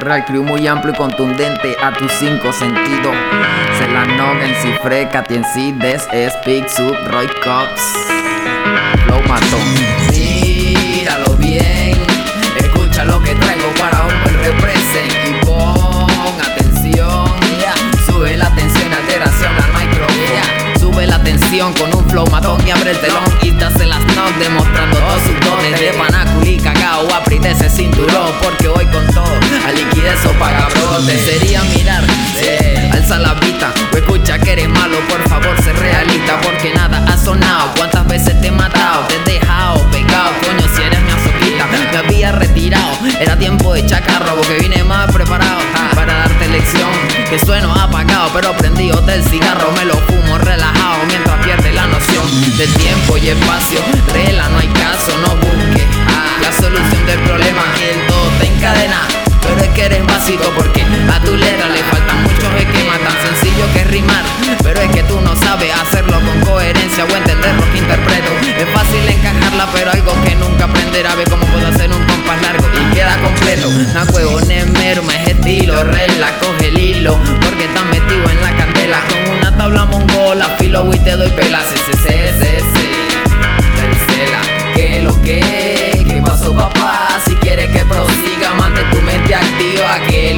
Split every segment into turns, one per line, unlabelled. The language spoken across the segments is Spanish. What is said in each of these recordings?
Real Crew muy amplio y contundente a tus cinco sentidos. Se la noga en cifre, en sí, des es Big Sub, Roy Cops. Flow matón.
Con un flow matón y abre el telón y te hace las knock demostrando todos sus dones. De panaculi, cagao, aprite ese cinturón porque hoy con todo a liquidez o paga brote. Sería mirar, alza la vista. O escucha que eres malo, por favor sé realista porque nada ha sonado, cuántas veces te he matado, te he dejado pegado, coño si eres mi azoquita, me había retirado, era tiempo de chacarro porque vine más preparado para darte lección, que sueno apagado pero prendido del cigarro, me lo fumo relajado sabes hacerlo con coherencia o entender lo que interpreto. Es fácil encajarla, pero algo que nunca aprenderá. Ve cómo puedo hacer un compás largo y queda completo. No huevo, mero, me es estilo, regla, coge el hilo. Porque estás metido en la candela con una tabla mongola. Filo y te doy pelas, ese, que lo que papá? Si quieres que prosiga, mantén tu mente activa. ¿Qué lo que?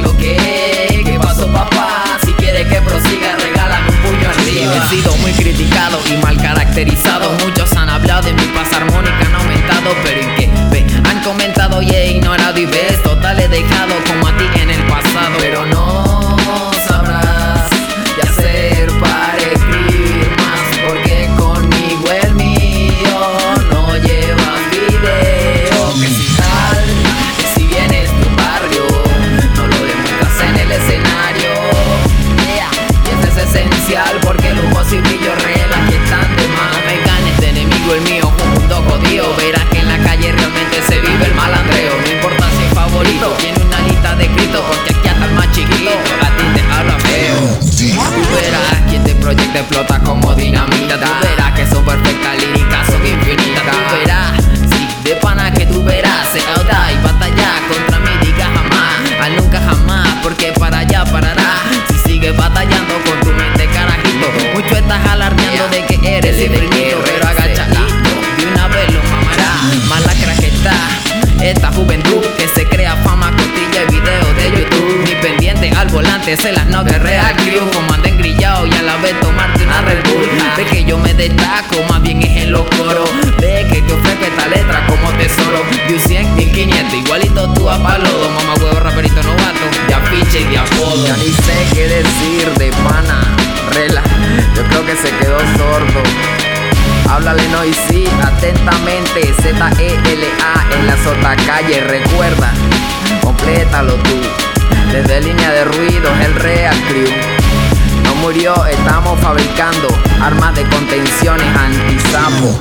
Sido muy criticado y mal caracterizado. Muchos han hablado de mi paz armónica, han aumentado, pero ¿en qué? Ve, han comentado y he ignorado y ves, total he dejado como Esta juventud que se crea fama, costilla y video de YouTube. Mi pendiente al volante se las no guerrea crew. Como grillado y a la vez tomarte una Red Bull. Ve que yo me destaco, más bien es en los coros.
Háblale no y atentamente, Z-E-L-A en la sota calle, recuerda, complétalo tú. Desde línea de ruidos, el Real Crew. No murió, estamos fabricando armas de contenciones anti-sapo.